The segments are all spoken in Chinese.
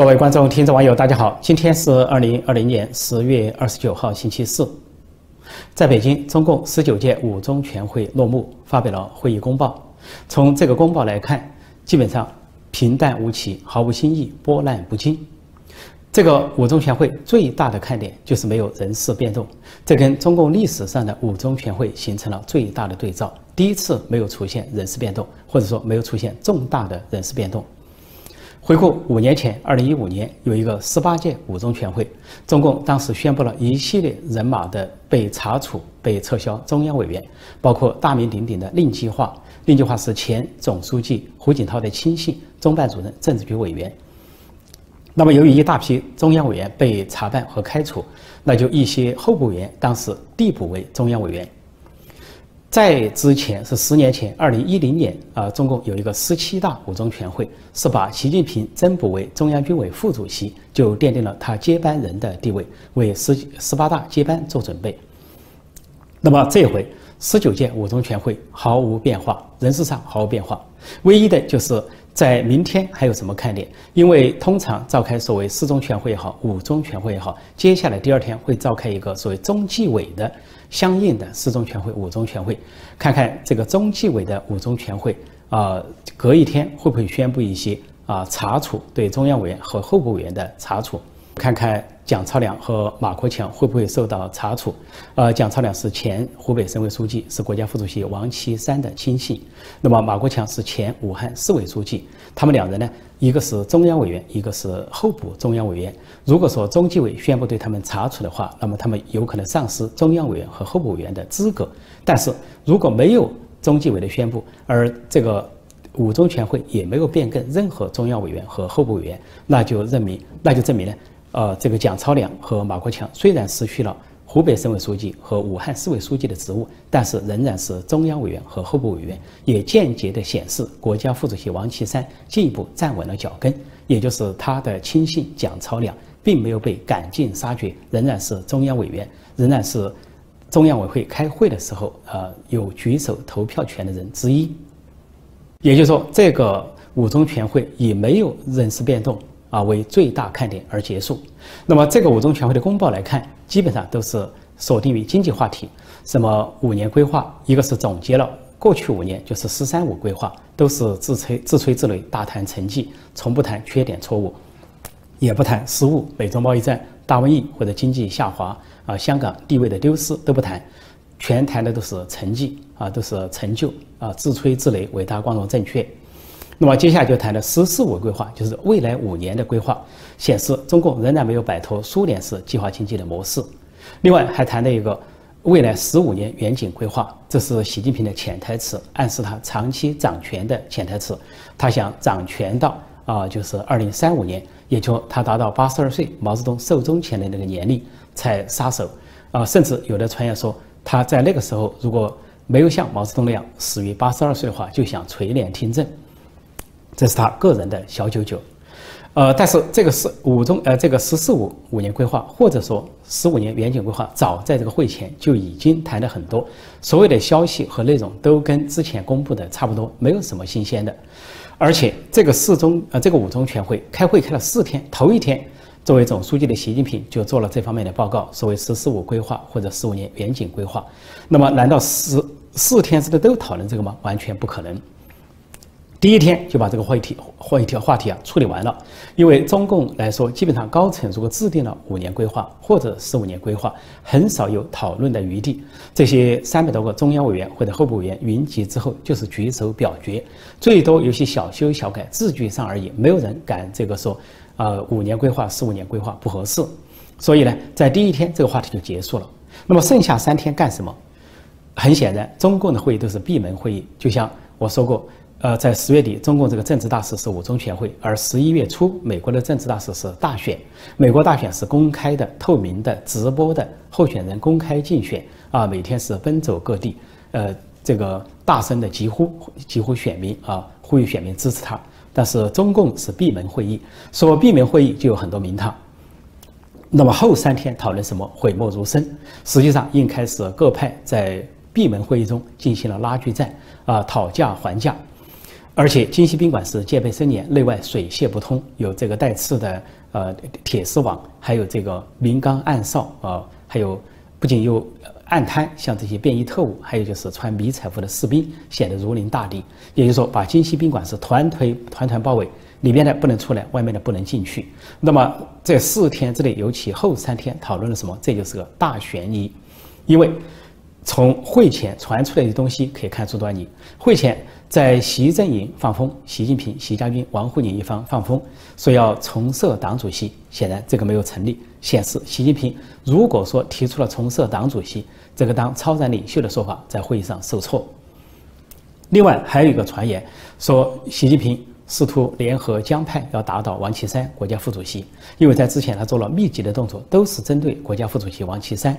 各位观众、听众、网友，大家好！今天是二零二零年十月二十九号，星期四。在北京，中共十九届五中全会落幕，发表了会议公报。从这个公报来看，基本上平淡无奇，毫无新意，波澜不惊。这个五中全会最大的看点就是没有人事变动，这跟中共历史上的五中全会形成了最大的对照。第一次没有出现人事变动，或者说没有出现重大的人事变动。回顾五年前，二零一五年有一个十八届五中全会，中共当时宣布了一系列人马的被查处、被撤销中央委员，包括大名鼎鼎的令计划。令计划是前总书记胡锦涛的亲信、中办主任、政治局委员。那么，由于一大批中央委员被查办和开除，那就一些候补委员当时递补为中央委员。在之前是十年前，二零一零年啊，中共有一个十七大五中全会，是把习近平增补为中央军委副主席，就奠定了他接班人的地位，为十十八大接班做准备。那么这回十九届五中全会毫无变化，人事上毫无变化，唯一的就是在明天还有什么看点？因为通常召开所谓四中全会也好，五中全会也好，接下来第二天会召开一个所谓中纪委的。相应的四中全会、五中全会，看看这个中纪委的五中全会啊，隔一天会不会宣布一些啊查处对中央委员和候补委员的查处？看看蒋超良和马国强会不会受到查处？呃，蒋超良是前湖北省委书记，是国家副主席王岐山的亲信。那么马国强是前武汉市委书记，他们两人呢，一个是中央委员，一个是候补中央委员。如果说中纪委宣布对他们查处的话，那么他们有可能丧失中央委员和候补委员的资格。但是如果没有中纪委的宣布，而这个五中全会也没有变更任何中央委员和候补委员，那就证明，那就证明呢。呃，这个蒋超良和马国强虽然失去了湖北省委书记和武汉市委书记的职务，但是仍然是中央委员和候补委员，也间接的显示国家副主席王岐山进一步站稳了脚跟，也就是他的亲信蒋超良并没有被赶尽杀绝，仍然是中央委员，仍然是中央委会开会的时候呃有举手投票权的人之一。也就是说，这个五中全会也没有人事变动。啊，为最大看点而结束。那么，这个五中全会的公报来看，基本上都是锁定于经济话题，什么五年规划，一个是总结了过去五年，就是“十三五”规划，都是自吹自吹自擂，大谈成绩，从不谈缺点错误，也不谈失误，美中贸易战、大瘟疫或者经济下滑啊，香港地位的丢失都不谈，全谈的都是成绩啊，都是成就啊，自吹自擂，伟大、光荣、正确。那么接下来就谈的“十四五”规划，就是未来五年的规划，显示中共仍然没有摆脱苏联式计划经济的模式。另外还谈了一个未来十五年远景规划，这是习近平的潜台词，暗示他长期掌权的潜台词。他想掌权到啊，就是二零三五年，也就他达到八十二岁，毛泽东寿终前的那个年龄才撒手。啊，甚至有的传言说他在那个时候如果没有像毛泽东那样死于八十二岁的话，就想垂帘听政。这是他个人的小九九，呃，但是这个是五中呃这个“十四五”五年规划，或者说十五年远景规划，早在这个会前就已经谈了很多，所有的消息和内容都跟之前公布的差不多，没有什么新鲜的。而且这个四中呃这个五中全会开会开了四天，头一天作为总书记的习近平就做了这方面的报告，所谓“十四五”规划或者十五年远景规划。那么难道十四天之内都讨论这个吗？完全不可能。第一天就把这个会题、会题、话题啊处理完了，因为中共来说，基本上高层如果制定了五年规划或者十五年规划，很少有讨论的余地。这些三百多个中央委员或者候补委员云集之后，就是举手表决，最多有些小修小改，字句上而已，没有人敢这个说，呃，五年规划、十五年规划不合适。所以呢，在第一天这个话题就结束了。那么剩下三天干什么？很显然，中共的会议都是闭门会议，就像我说过。呃，在十月底，中共这个政治大事是五中全会，而十一月初，美国的政治大事是大选。美国大选是公开的、透明的、直播的，候选人公开竞选啊，每天是奔走各地，呃，这个大声的疾呼，疾呼选民啊，呼吁选民支持他。但是中共是闭门会议，说闭门会议就有很多名堂。那么后三天讨论什么？讳莫如深。实际上，应开始各派在闭门会议中进行了拉锯战啊，讨价还价。而且京西宾馆是戒备森严，内外水泄不通，有这个带刺的呃铁丝网，还有这个明钢暗哨啊，还有不仅有暗滩，像这些便衣特务，还有就是穿迷彩服的士兵，显得如临大敌。也就是说，把京西宾馆是团团团团包围，里面的不能出来，外面的不能进去。那么这四天之内，尤其后三天讨论了什么？这就是个大悬疑，因为从会前传出来的东西可以看出端倪。会前。在习阵营放风，习近平、习家军、王沪宁一方放风，说要重设党主席，显然这个没有成立，显示习近平如果说提出了重设党主席这个当超然领袖的说法，在会议上受挫。另外还有一个传言说，习近平试图联合江派要打倒王岐山国家副主席，因为在之前他做了密集的动作，都是针对国家副主席王岐山，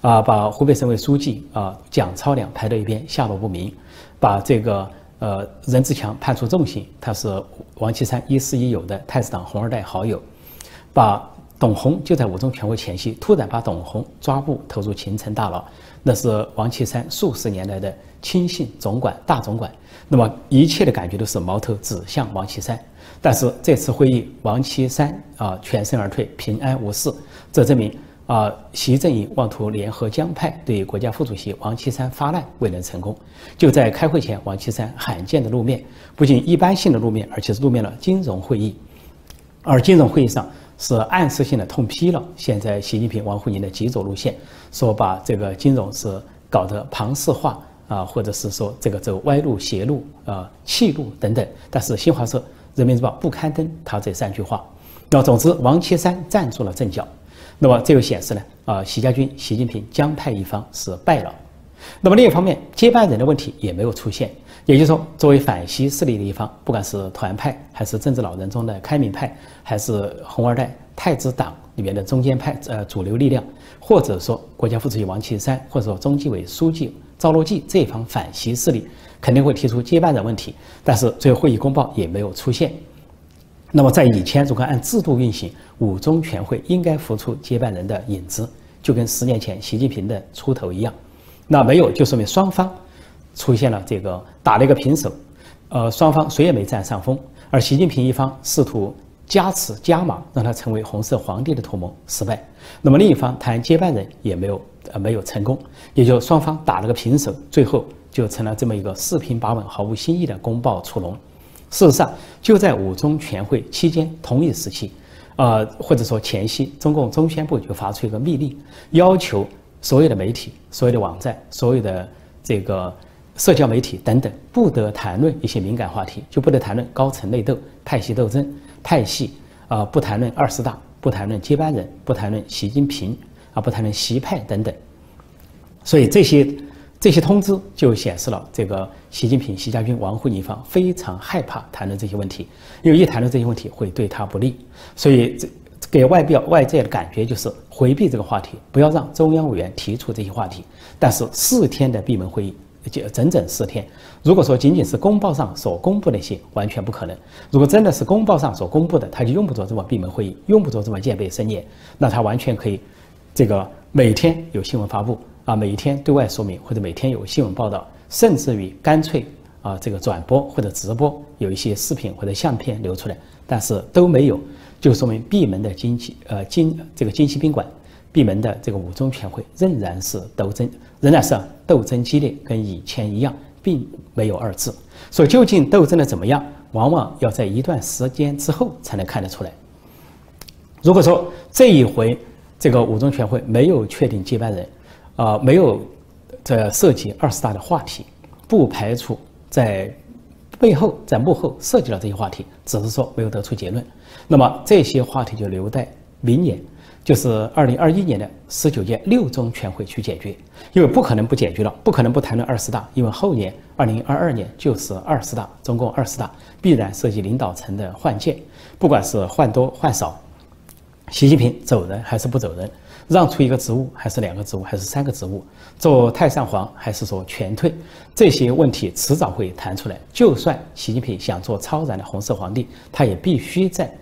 啊，把湖北省委书记啊蒋超良排到一边，下落不明，把这个。呃，任志强判处重刑，他是王岐山亦师亦友的太子党红二代好友，把董洪就在五中全会前夕突然把董洪抓捕投入秦城大牢，那是王岐山数十年来的亲信总管大总管，那么一切的感觉都是矛头指向王岐山，但是这次会议王岐山啊全身而退，平安无事，这证明。啊，习阵营妄图联合江派对国家副主席王岐山发难，未能成功。就在开会前，王岐山罕见的露面，不仅一般性的露面，而且是露面了金融会议。而金融会议上是暗示性的痛批了现在习近平、王沪宁的极左路线，说把这个金融是搞得庞氏化啊，或者是说这个走歪路、邪路啊、弃路等等。但是新华社、人民日报不刊登他这三句话。那总之，王岐山站住了阵脚。那么这就显示呢，啊，习家军、习近平江派一方是败了。那么另一方面，接班人的问题也没有出现。也就是说，作为反西势力的一方，不管是团派，还是政治老人中的开明派，还是红二代太子党里面的中间派，呃，主流力量，或者说国家副主席王岐山，或者说中纪委书记赵乐际这一方反西势力，肯定会提出接班人问题。但是最后会议公报也没有出现。那么在以前，如果按制度运行，五中全会应该浮出接班人的影子，就跟十年前习近平的出头一样。那没有，就说明双方出现了这个打了一个平手，呃，双方谁也没占上风。而习近平一方试图加持加码，让他成为红色皇帝的图谋失败。那么另一方谈接班人也没有呃没有成功，也就双方打了个平手，最后就成了这么一个四平八稳、毫无新意的公报出笼。事实上，就在五中全会期间同一时期，呃，或者说前夕，中共中宣部就发出一个密令，要求所有的媒体、所有的网站、所有的这个社交媒体等等，不得谈论一些敏感话题，就不得谈论高层内斗、派系斗争、派系啊，不谈论二十大，不谈论接班人，不谈论习近平啊，不谈论习派等等。所以这些。这些通知就显示了，这个习近平、习家军、王沪宁方非常害怕谈论这些问题，因为一谈论这些问题会对他不利，所以这给外表外界的感觉就是回避这个话题，不要让中央委员提出这些话题。但是四天的闭门会议，就整整四天，如果说仅仅是公报上所公布那些，完全不可能。如果真的是公报上所公布的，他就用不着这么闭门会议，用不着这么戒备森严，那他完全可以，这个每天有新闻发布。啊，每一天对外说明，或者每天有新闻报道，甚至于干脆啊，这个转播或者直播，有一些视频或者相片流出来，但是都没有，就说明闭门的经济呃金这个金西宾馆，闭门的这个五中全会仍然是斗争，仍然是斗争激烈，跟以前一样，并没有二字。所以究竟斗争的怎么样，往往要在一段时间之后才能看得出来。如果说这一回这个五中全会没有确定接班人，啊，没有这涉及二十大的话题，不排除在背后、在幕后涉及了这些话题，只是说没有得出结论。那么这些话题就留待明年，就是二零二一年的十九届六中全会去解决，因为不可能不解决了，不可能不谈论二十大，因为后年二零二二年就是二十大，中共二十大必然涉及领导层的换届，不管是换多换少，习近平走人还是不走人。让出一个职务，还是两个职务，还是三个职务？做太上皇，还是说全退？这些问题迟早会谈出来。就算习近平想做超然的红色皇帝，他也必须在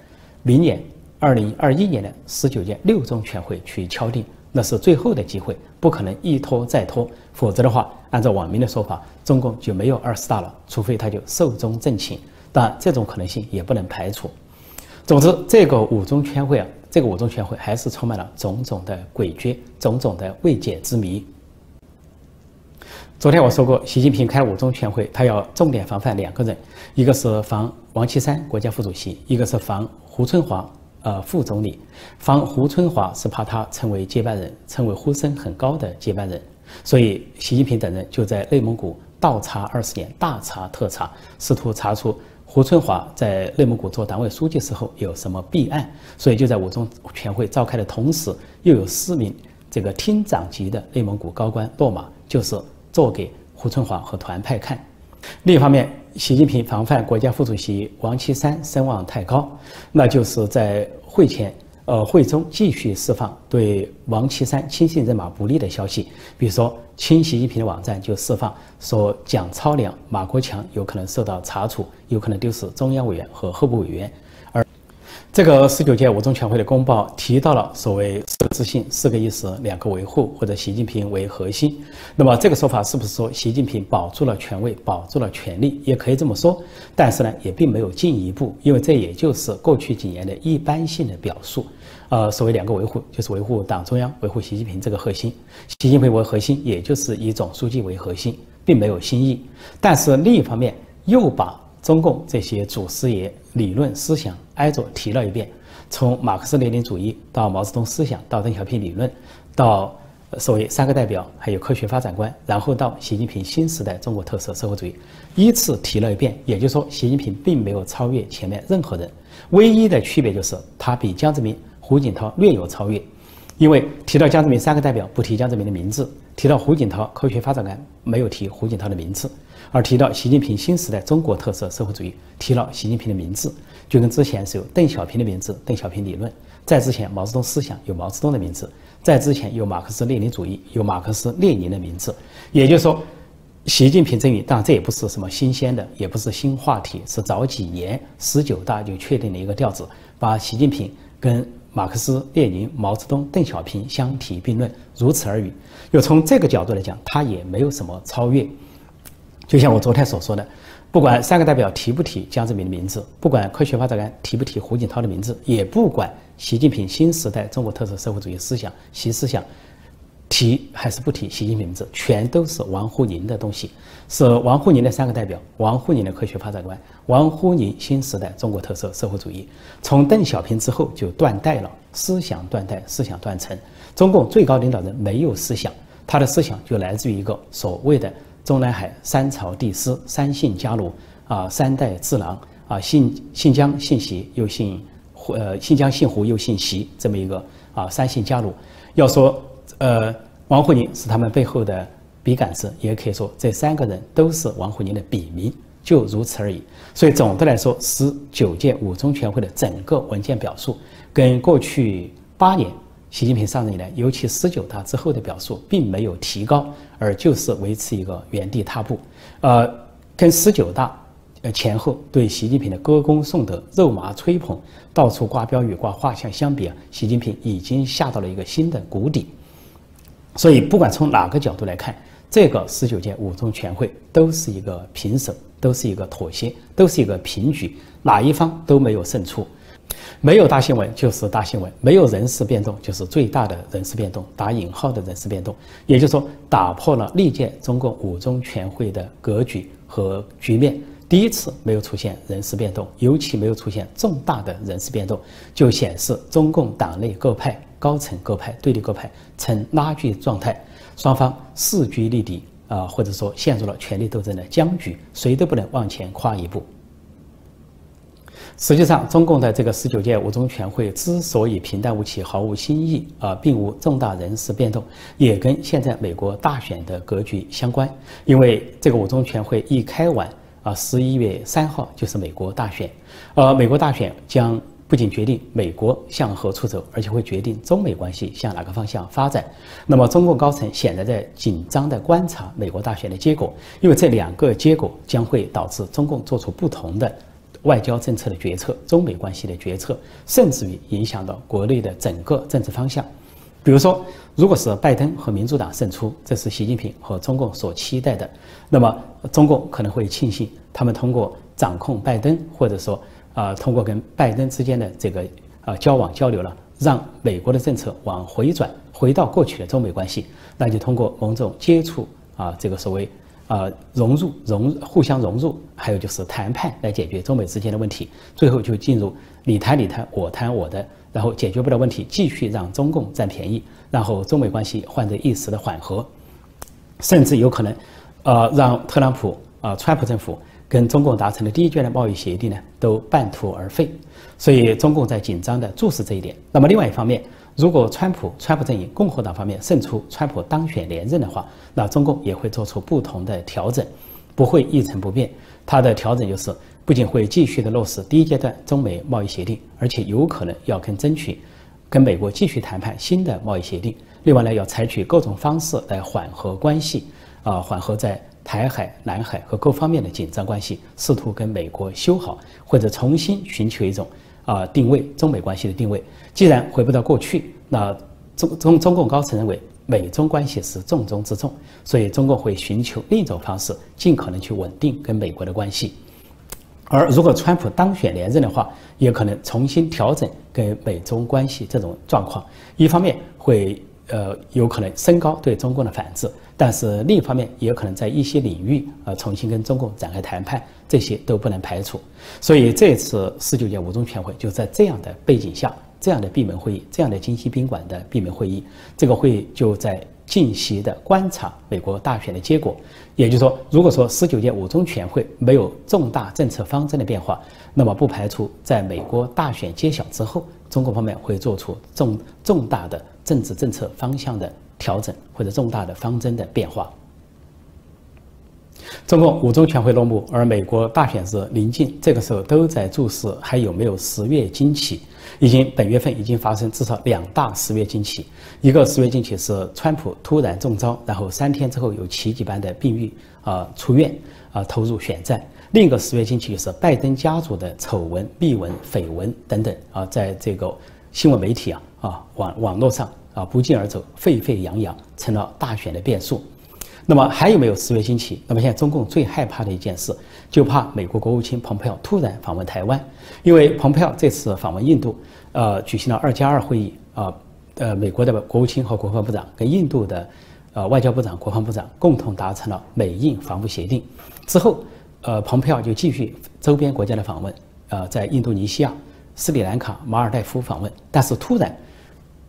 明年二零二一年的十九届六中全会去敲定，那是最后的机会，不可能一拖再拖，否则的话，按照网民的说法，中共就没有二十大了，除非他就寿终正寝。但这种可能性也不能排除。总之，这个五中全会啊，这个五中全会还是充满了种种的诡谲，种种的未解之谜。昨天我说过，习近平开五中全会，他要重点防范两个人，一个是防王岐山国家副主席，一个是防胡春华呃副总理。防胡春华是怕他成为接班人，成为呼声很高的接班人，所以习近平等人就在内蒙古倒查二十年，大查特查，试图查出。胡春华在内蒙古做党委书记时候有什么弊案？所以就在五中全会召开的同时，又有四名这个厅长级的内蒙古高官落马，就是做给胡春华和团派看。另一方面，习近平防范国家副主席王岐山声望太高，那就是在会前。呃，会中继续释放对王岐山亲信人马不利的消息，比如说，亲习近平的网站就释放说蒋超良、马国强有可能受到查处，有可能丢失中央委员和候补委员。这个十九届五中全会的公报提到了所谓四个自信、四个意识、两个维护，或者习近平为核心。那么这个说法是不是说习近平保住了权位、保住了权力？也可以这么说，但是呢，也并没有进一步，因为这也就是过去几年的一般性的表述。呃，所谓两个维护，就是维护党中央、维护习近平这个核心。习近平为核心，也就是以总书记为核心，并没有新意。但是另一方面，又把。中共这些祖师爷理论思想挨着提了一遍，从马克思列宁主义到毛泽东思想，到邓小平理论，到所谓三个代表，还有科学发展观，然后到习近平新时代中国特色社会主义，依次提了一遍。也就是说，习近平并没有超越前面任何人，唯一的区别就是他比江泽民、胡锦涛略有超越，因为提到江泽民三个代表不提江泽民的名字，提到胡锦涛科学发展观没有提胡锦涛的名字。而提到习近平新时代中国特色社会主义，提了习近平的名字，就跟之前是有邓小平的名字，邓小平理论；在之前毛泽东思想有毛泽东的名字；在之前有马克思列宁主义有马克思列宁的名字。也就是说，习近平阵营，当然这也不是什么新鲜的，也不是新话题，是早几年十九大就确定的一个调子，把习近平跟马克思列宁、毛泽东、邓小平相提并论，如此而已。又从这个角度来讲，他也没有什么超越。就像我昨天所说的，不管三个代表提不提江泽民的名字，不管科学发展观提不提胡锦涛的名字，也不管习近平新时代中国特色社会主义思想习思想提还是不提习近平名字，全都是王沪宁的东西，是王沪宁的三个代表，王沪宁的科学发展观，王沪宁新时代中国特色社会主义。从邓小平之后就断代了，思想断代，思想断层。中共最高领导人没有思想，他的思想就来自于一个所谓的。中南海三朝帝师，三姓家奴啊，三代智囊啊，姓姓姜，姓习，又姓胡，呃，姓姜姓胡又姓习，这么一个啊，三姓家奴。要说呃，王沪宁是他们背后的笔杆子，也可以说这三个人都是王沪宁的笔名，就如此而已。所以总的来说，十九届五中全会的整个文件表述，跟过去八年。习近平上任以来，尤其十九大之后的表述，并没有提高，而就是维持一个原地踏步。呃，跟十九大呃前后对习近平的歌功颂德、肉麻吹捧、到处挂标语、挂画像相比啊，习近平已经下到了一个新的谷底。所以，不管从哪个角度来看，这个十九届五中全会都是一个平手，都是一个妥协，都是一个平局，哪一方都没有胜出。没有大新闻就是大新闻，没有人事变动就是最大的人事变动，打引号的人事变动，也就是说打破了历届中共五中全会的格局和局面。第一次没有出现人事变动，尤其没有出现重大的人事变动，就显示中共党内各派、高层各派、对立各派呈拉锯状态，双方势均力敌啊，或者说陷入了权力斗争的僵局，谁都不能往前跨一步。实际上，中共的这个十九届五中全会之所以平淡无奇、毫无新意，啊，并无重大人事变动，也跟现在美国大选的格局相关。因为这个五中全会一开完，啊，十一月三号就是美国大选，呃，美国大选将不仅决定美国向何处走，而且会决定中美关系向哪个方向发展。那么，中共高层显然在紧张地观察美国大选的结果，因为这两个结果将会导致中共做出不同的。外交政策的决策、中美关系的决策，甚至于影响到国内的整个政治方向。比如说，如果是拜登和民主党胜出，这是习近平和中共所期待的，那么中共可能会庆幸他们通过掌控拜登，或者说啊通过跟拜登之间的这个啊交往交流了，让美国的政策往回转，回到过去的中美关系，那就通过某种接触啊这个所谓。啊，融入融互相融入，还有就是谈判来解决中美之间的问题，最后就进入你谈你谈，我谈我的，然后解决不了问题，继续让中共占便宜，然后中美关系换得一时的缓和，甚至有可能，呃，让特朗普啊，川普政府跟中共达成的第一阶段贸易协定呢，都半途而废。所以中共在紧张的注视这一点。那么另外一方面。如果川普、川普阵营、共和党方面胜出，川普当选连任的话，那中共也会做出不同的调整，不会一成不变。它的调整就是，不仅会继续的落实第一阶段中美贸易协定，而且有可能要跟争取，跟美国继续谈判新的贸易协定。另外呢，要采取各种方式来缓和关系，啊，缓和在台海、南海和各方面的紧张关系，试图跟美国修好，或者重新寻求一种。啊，定位中美关系的定位，既然回不到过去，那中中中共高层认为美中关系是重中之重，所以中共会寻求另一种方式，尽可能去稳定跟美国的关系。而如果川普当选连任的话，也可能重新调整跟美中关系这种状况，一方面会。呃，有可能升高对中共的反制，但是另一方面也可能在一些领域呃重新跟中共展开谈判，这些都不能排除。所以这次十九届五中全会就在这样的背景下，这样的闭门会议，这样的京西宾馆的闭门会议，这个会议就在静息的观察美国大选的结果。也就是说，如果说十九届五中全会没有重大政策方针的变化，那么不排除在美国大选揭晓之后，中国方面会做出重重大的。政治政策方向的调整或者重大的方针的变化。中共五中全会落幕，而美国大选日临近，这个时候都在注视还有没有十月惊奇。已经本月份已经发生至少两大十月惊奇，一个十月惊奇是川普突然中招，然后三天之后有奇迹般的病愈啊出院啊投入选战；另一个十月惊奇是拜登家族的丑闻、秘闻、绯闻等等啊，在这个新闻媒体啊啊网网络上。啊，不胫而走，沸沸扬扬，成了大选的变数。那么还有没有十月惊奇？那么现在中共最害怕的一件事，就怕美国国务卿蓬佩奥突然访问台湾，因为蓬佩奥这次访问印度，呃，举行了二加二会议啊，呃，美国的国务卿和国防部长跟印度的呃外交部长、国防部长共同达成了美印防务协定。之后，呃，蓬佩奥就继续周边国家的访问，呃，在印度尼西亚、斯里兰卡、马尔代夫访问，但是突然。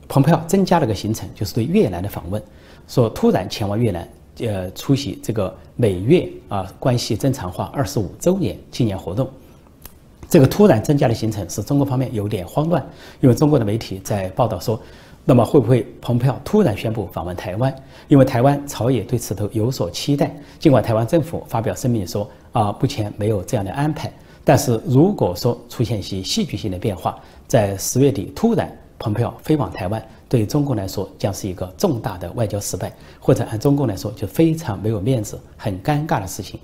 蓬佩奥增加了个行程，就是对越南的访问，说突然前往越南，呃，出席这个美越啊关系正常化二十五周年纪念活动。这个突然增加的行程使中国方面有点慌乱，因为中国的媒体在报道说，那么会不会蓬佩奥突然宣布访问台湾？因为台湾朝野对此都有所期待。尽管台湾政府发表声明说啊，目前没有这样的安排，但是如果说出现一些戏剧性的变化，在十月底突然。蓬佩奥飞往台湾，对中共来说将是一个重大的外交失败，或者按中共来说就非常没有面子、很尴尬的事情，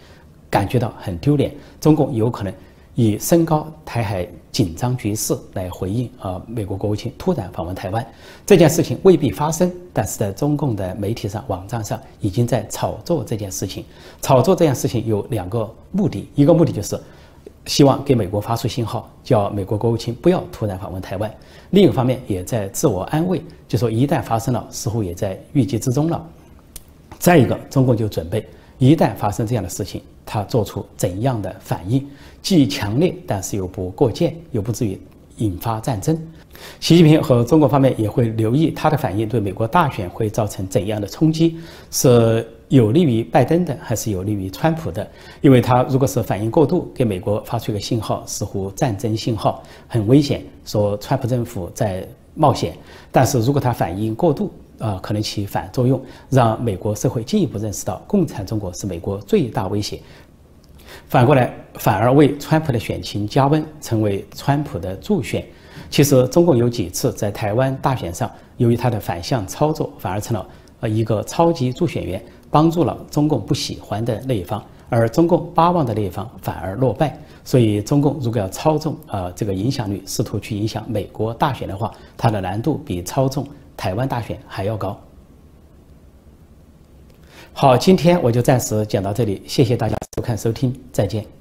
感觉到很丢脸。中共有可能以升高台海紧张局势来回应啊，美国国务卿突然访问台湾这件事情未必发生，但是在中共的媒体上、网站上已经在炒作这件事情。炒作这件事情有两个目的，一个目的就是。希望给美国发出信号，叫美国国务卿不要突然访问台湾。另一方面，也在自我安慰，就说一旦发生了，似乎也在预计之中了。再一个，中共就准备一旦发生这样的事情，他做出怎样的反应，既强烈，但是又不过界，又不至于引发战争。习近平和中国方面也会留意他的反应对美国大选会造成怎样的冲击，是。有利于拜登的还是有利于川普的？因为他如果是反应过度，给美国发出一个信号，似乎战争信号很危险，说川普政府在冒险；但是如果他反应过度，啊，可能起反作用，让美国社会进一步认识到共产中国是美国最大威胁，反过来反而为川普的选情加温，成为川普的助选。其实中共有几次在台湾大选上，由于他的反向操作，反而成了呃一个超级助选员。帮助了中共不喜欢的那一方而中共巴望的那一方反而落败。所以中共如果要操纵啊这个影响力试图去影响美国大选的话它的难度比操纵台湾大选还要高。好今天我就暂时讲到这里谢谢大家收看收听再见。